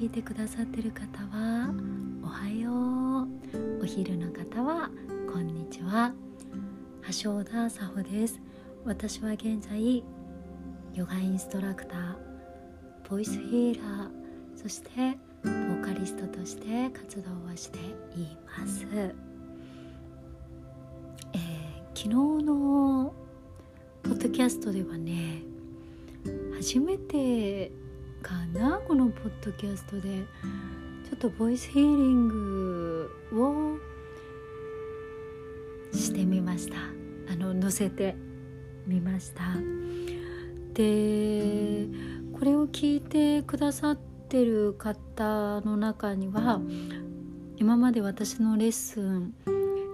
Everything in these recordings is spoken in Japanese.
聞いてくださってる方はおはよう。お昼の方はこんにちは。橋田沙穂です。私は現在ヨガインストラクターボイスヒーラーそしてボーカリストとして活動をしています、えー、昨日のポッドキャストではね初めてかなこのポッドキャストで。ちょっとボイスヒーリングをしてみました。あの載せてみました。でこれを聞いてくださってる方の中には今まで私のレッスン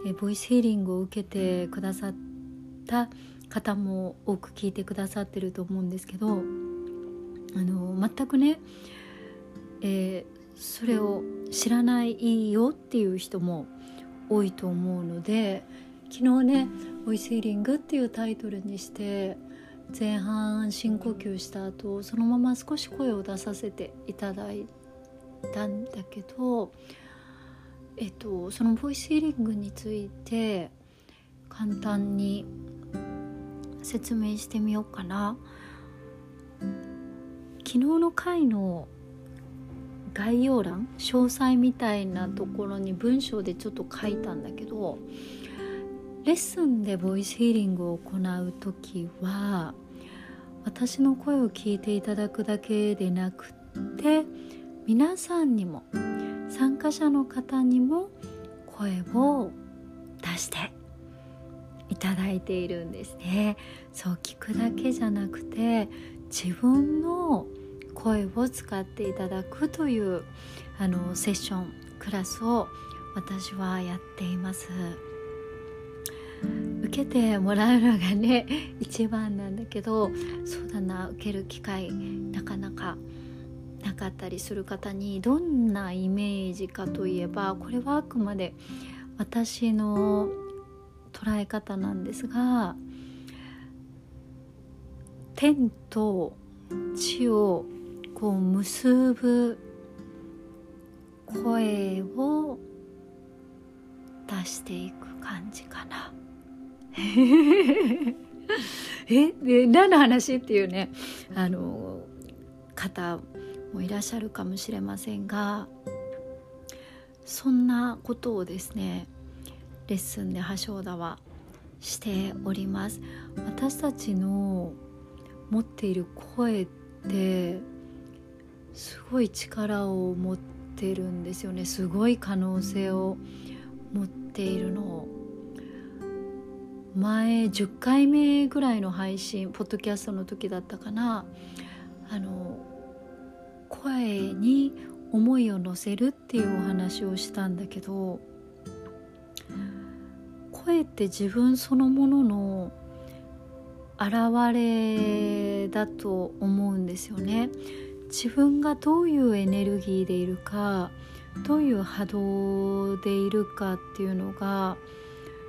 えボイスヒーリングを受けてくださった方も多く聞いてくださってると思うんですけどあの全くね、えー、それを知らないよっていう人も多いと思うので昨日ね「ボイスヒーリング」っていうタイトルにして前半深呼吸した後そのまま少し声を出させていただいたんだけど、えっと、そのボイスヒーリングについて簡単に説明してみようかな。昨日の回の概要欄詳細みたいなところに文章でちょっと書いたんだけどレッスンでボイスヒーリングを行う時は私の声を聞いていただくだけでなくって皆さんにも参加者の方にも声を出していただいているんですね。そう聞くだけじゃなくて自分の声を使っていただくというあのセッションクラスを私はやっています。受けてもらうのがね 一番なんだけどそうだな受ける機会なかなかなかったりする方にどんなイメージかといえばこれはあくまで私の捉え方なんですが天と地をこう結ぶ声を出していく感じかな。えで何の話っていうねあの方もいらっしゃるかもしれませんがそんなことをですねレッスンで橋田はしております私たちの持っている声ってすごい力を持ってるんですよね。すごい可能性を持っているの前10回目ぐらいの配信ポッドキャストの時だったかな。あの声に思いを乗せるっていうお話をしたんだけど声って自分そのものの現れだと思うんですよね。自分がどういうエネルギーでいるかどういう波動でいるかっていうのが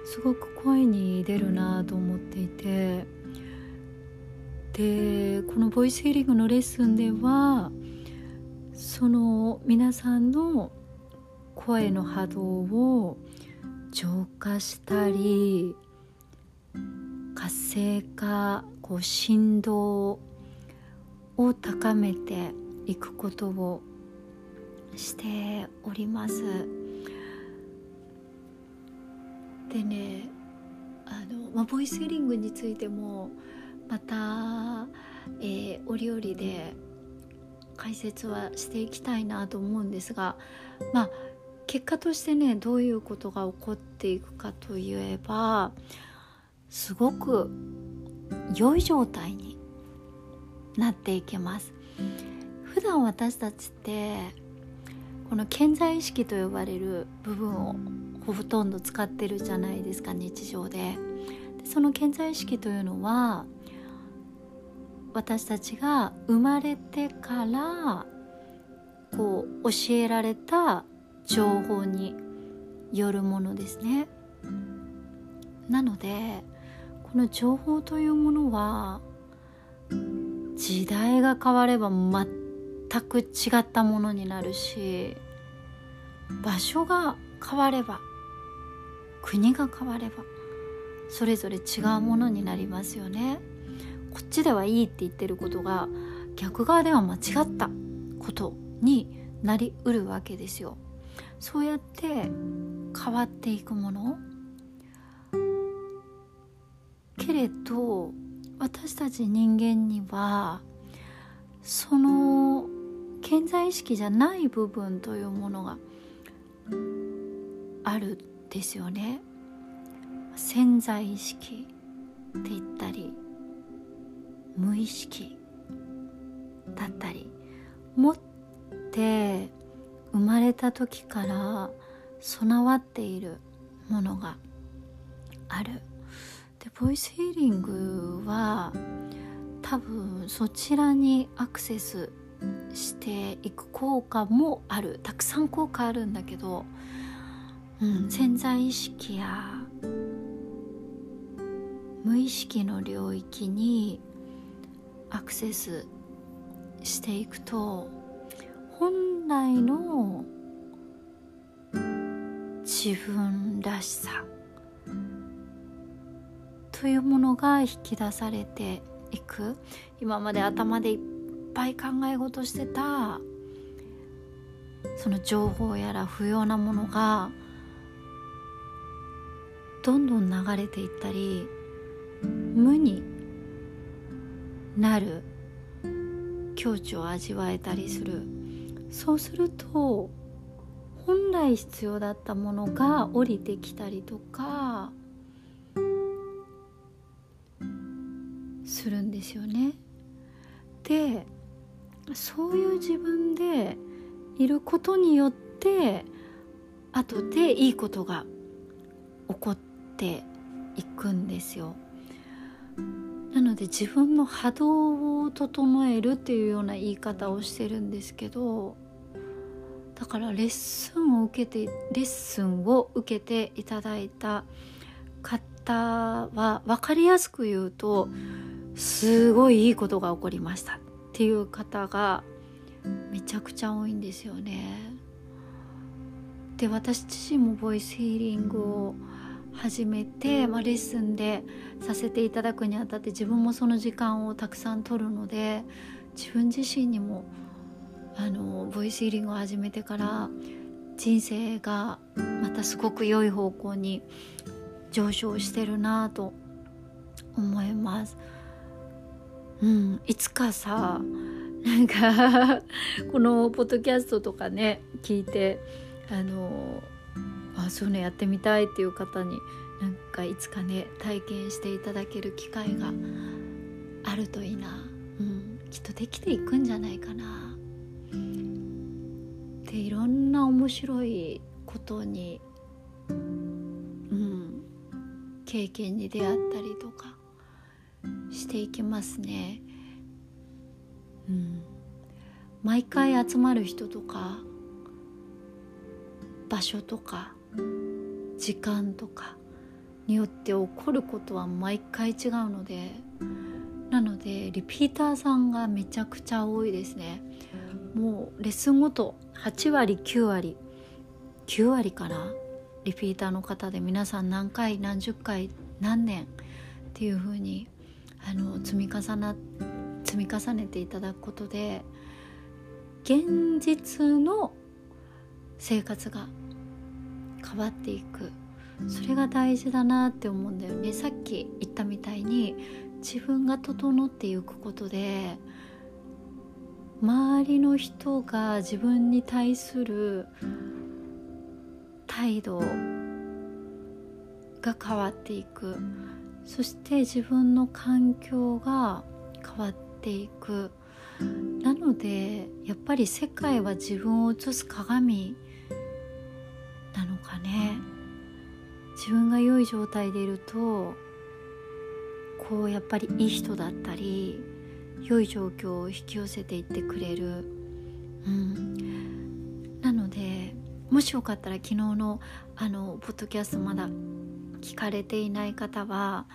すごく声に出るなと思っていて。でこのボイスヒーリングのレッスンではその皆さんの声の波動を浄化したり活性化こう振動を高めていくことをしております。でねあの、まあ、ボイスヒリングについてもまた、えー、折々で解説はしていきたいなと思うんですがまあ結果としてねどういうことが起こっていくかといえばすごく良い状態になっていけます。普段私たちってこの健在意識と呼ばれる部分をほとんど使ってるじゃないですか日常で。でその健在意識というのは私たちが生まれてからこう教えられた情報によるものですね。なのでこの情報というものは時代が変われば全く違ったものになるし場所が変われば国が変わればそれぞれ違うものになりますよね。こっちではいいって言ってることが逆側では間違ったことになりうるわけですよ。そうやって変わっていくものけれど私たち人間にはその健在意識じゃない部分というものがあるですよね。潜在意識って言ったり無意識だったり持って生まれた時から備わっているものがある。でボイスヒーリングは多分そちらにアクセスしていく効果もある。たくさん効果あるんだけど、うん、潜在意識や無意識の領域にアクセスしていくと本来の自分らしさというものが引き出されていく。今まで頭でいっぱい考え事してたその情報やら不要なものがどんどん流れていったり無になる。境地を味わえたりする。そうすると本来必要だったものが降りてきたりとかするんですよね。でそういう自分でいることによって後でいいことが起こっていくんですよ。なので自分の波動を整えるっていうような言い方をしてるんですけどだからレッスンを受けてレッスンを受けていただいた方は分かりやすく言うとすごいいいことが起こりましたっていう方がめちゃくちゃ多いんですよね。で私自身もボイスヒーリングを始めて、まあ、レッスンでさせていただくにあたって自分もその時間をたくさん取るので自分自身にもあのボイスヒーリングを始めてから人生がまたすごく良い方向に上昇してるなと思います。うん、いつかさなんか このポッドキャストとかね聞いてあのあそういうのやってみたいっていう方になんかいつかね体験していただける機会があるといいな、うん、きっとできていくんじゃないかな。でいろんな面白いことに、うん、経験に出会ったりとか。していきますね。うん、毎回集まる人とか場所とか時間とかによって起こることは毎回違うのでなのでリピーターさんがめちゃくちゃ多いですね。もうレッスンごと8割9割9割かな？リピーターの方で皆さん何回何十回何年っていう風にあに積み重な積み重ねていただくことで現実の生活が変わっていく。それが大事だなって思うんだよね。さっき言ったみたいに自分が整っていくことで周りの人が自分に対する態度が変わっていく。そして自分の環境が変わっていく。なのでやっぱり世界は自分を映す鏡なのかね。自分が良い状態でいるとこうやっぱりいい人だったり良い状況を引き寄せていってくれる、うん、なのでもしよかったら昨日のあのポッドキャストまだ聞かれていない方は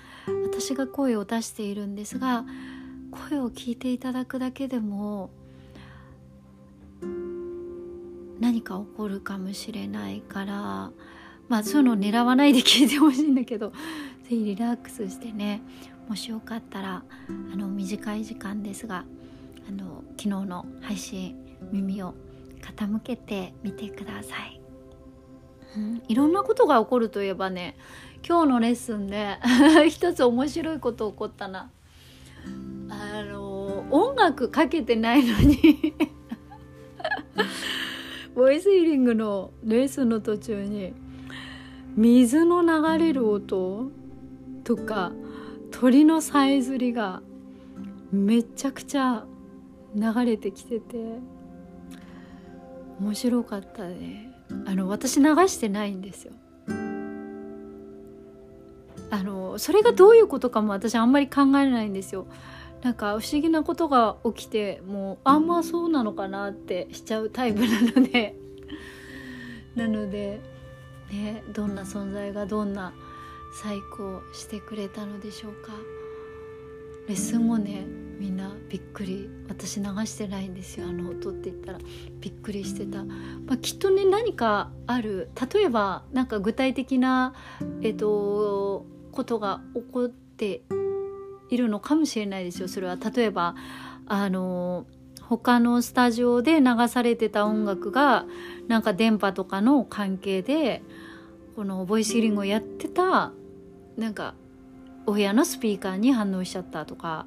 私が声を出しているんですが声を聞いていただくだけでも何か起こるかもしれないからまあそういうのを狙わないで聞いてほしいんだけど 是非リラックスしてねもしよかったらあの短い時間ですがあの昨日の配信耳を傾けてみてください、いろんなことが起こるといえばね今日のレッスンで 一つ面白いこと起こったな。あの音楽かけてないのに。ボイスヒーリングのレッスンの途中に水の流れる音とか鳥のさえずりがめちゃくちゃ流れてきてて面白かったね。あの私流してないんですよ。あのそれがどういうことかも私あんまり考えないんですよ。なんか不思議なことが起きてもうあんまそうなのかなってしちゃうタイプなので。なのでねどんな存在がどんな最高してくれたのでしょうか。レッスンもねみんなびっくり私流してないんですよあの音って言ったら。びっくりしてた、まあ、きっとね何かある。例えばなんか具体的なえっとことが起こっているのかもしれないですよ。それは例えばあの他のスタジオで流されてた音楽がなんか電波とかの関係でこのボイスヒーリングをやってたなんかお部屋のスピーカーに反応しちゃったとか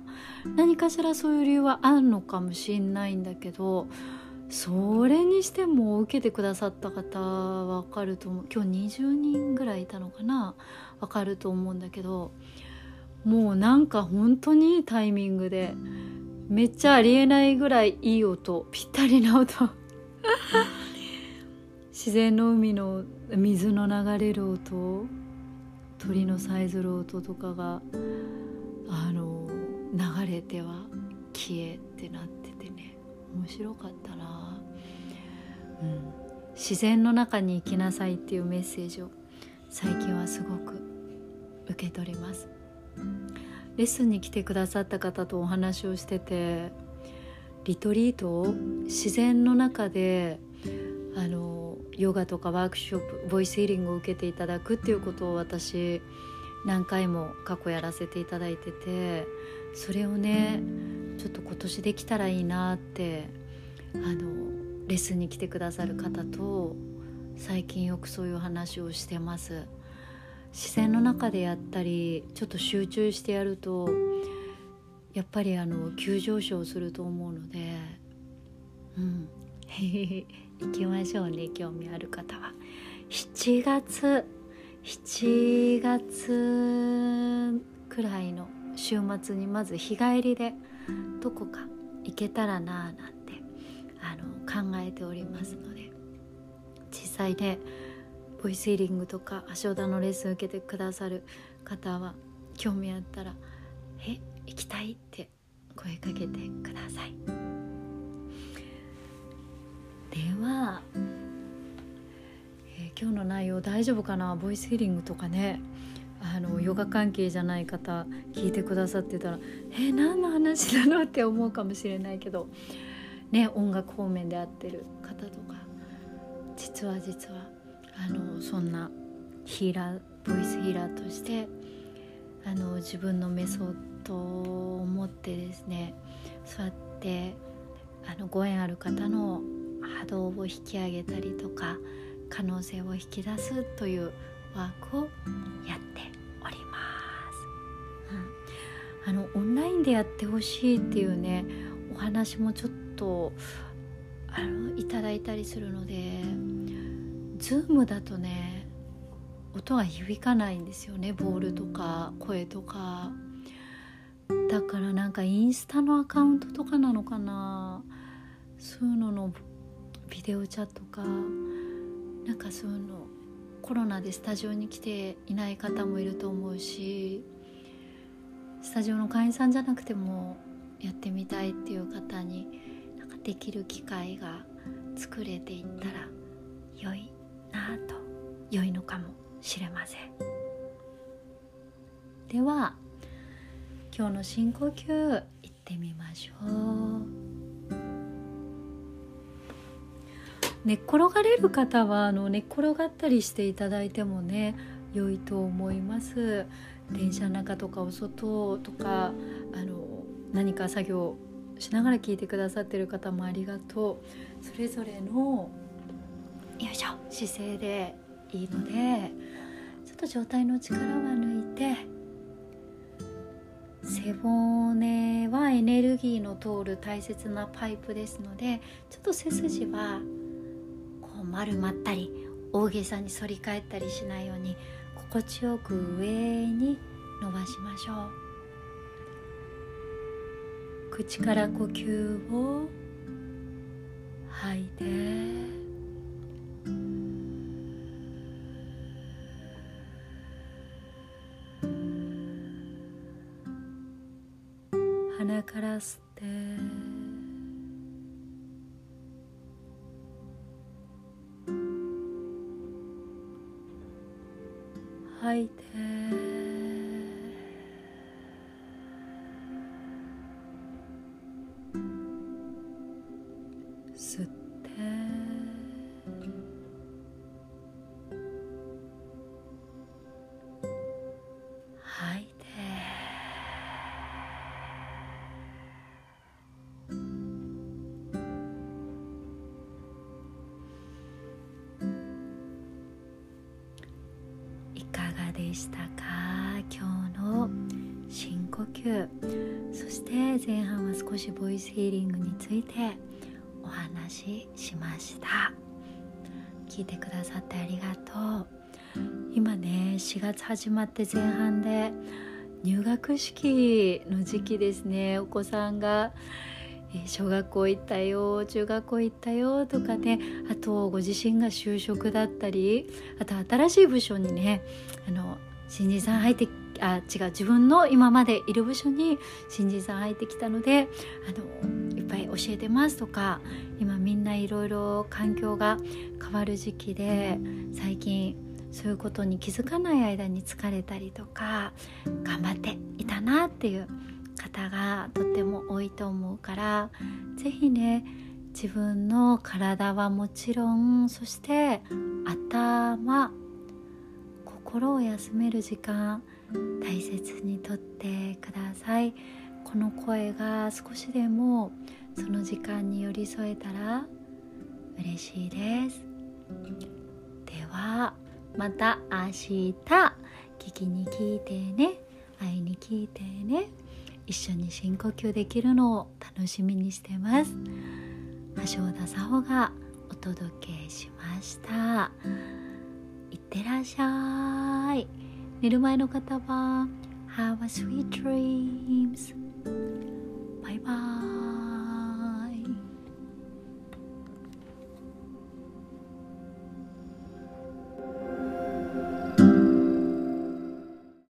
何かしらそういう理由はあるのかもしんないんだけどそれにしても受けてくださった方わかると思う。今日20人ぐらいいたのかな？わかると思うんだけどもうなんか本当にいいタイミングでめっちゃありえないぐらいいい音ぴったりな音。自然の海の水の流れる音鳥のさえずる音とかがあの流れては消えってなっててね。面白かったな、うん、自然の中に生きなさいっていうメッセージを最近はすごく受け取ります。レッスンに来てくださった方とお話をしててリトリートを自然の中であのヨガとかワークショップボイスヒーリングを受けていただくっていうことを私何回も過去やらせていただいててそれをねちょっと今年できたらいいなってあのレッスンに来てくださる方と最近よくそういう話をしてます。自然の中でやったりちょっと集中してやるとやっぱりあの急上昇すると思うのでうん。行きましょうね興味ある方は7月7月くらいの週末にまず日帰りでどこか行けたらなあなんてあの考えておりますので実際ねボイスヒーリングとか足尾のレッスン受けてくださる方は興味あったら「え行きたい?」って声かけてください。では、えー、今日の内容大丈夫かな？ボイスヒーリングとかね。あのヨガ関係じゃない方聞いてくださってたらえー、何の話なの？って思うかもしれないけど。ね音楽方面で合ってる方とか。実は実はあのそんなヒーラーボイスヒーラーとしてあの自分のメソッドを持ってですねそうやってあのご縁ある方の波動を引き上げたりとか可能性を引き出すというワークをやっております、うん、あのオンラインでやってほしいっていうねお話もちょっとあのいただいたりするので Zoom だとね音が響かないんですよね。ボールとか声とか。だからなんかインスタのアカウントとかなのかな。そういうののビデオチャットかなんかそのコロナでスタジオに来ていない方もいると思うしスタジオの会員さんじゃなくてもやってみたいっていう方になんかできる機会が作れていったら良いなと良いのかもしれません。では今日の深呼吸いってみましょう。寝っ転がれる方はあの寝っ転がったりしていただいてもね良いと思います。電車の中とかお外とかあの何か作業しながら聞いてくださってる方もありがとう。それぞれのよいしょ姿勢でいいのでちょっと上体の力は抜いて背骨はエネルギーの通る大切なパイプですのでちょっと背筋は丸まったり大げさに反り返ったりしないように心地よく上に伸ばしましょう。口から呼吸を吐いて鼻から吸って吐いて。そして前半は少しボイスヒーリングについてお話ししました。聞いてくださってありがとう。今ね4月始まって前半で入学式の時期ですね。お子さんが小学校行ったよ中学校行ったよとかね。あとご自身が就職だったりあと新しい部署にねあの新人さん入ってあ違う自分の今までいる部署に新人さん入ってきたのであのいっぱい教えてますとか今みんないろいろ環境が変わる時期で最近そういうことに気づかない間に疲れたりとか頑張っていたなっていう方がとっても多いと思うから是非ね自分の体はもちろんそして頭心を休める時間大切にとってください。この声が少しでもその時間に寄り添えたら嬉しいです。ではまた明日。聞きに聞いてね。会いに聞いてね。一緒に深呼吸できるのを楽しみにしてます。橋田沙穂がお届けしました。いってらっしゃい。寝る前の方は Have a sweet dreams バイバイ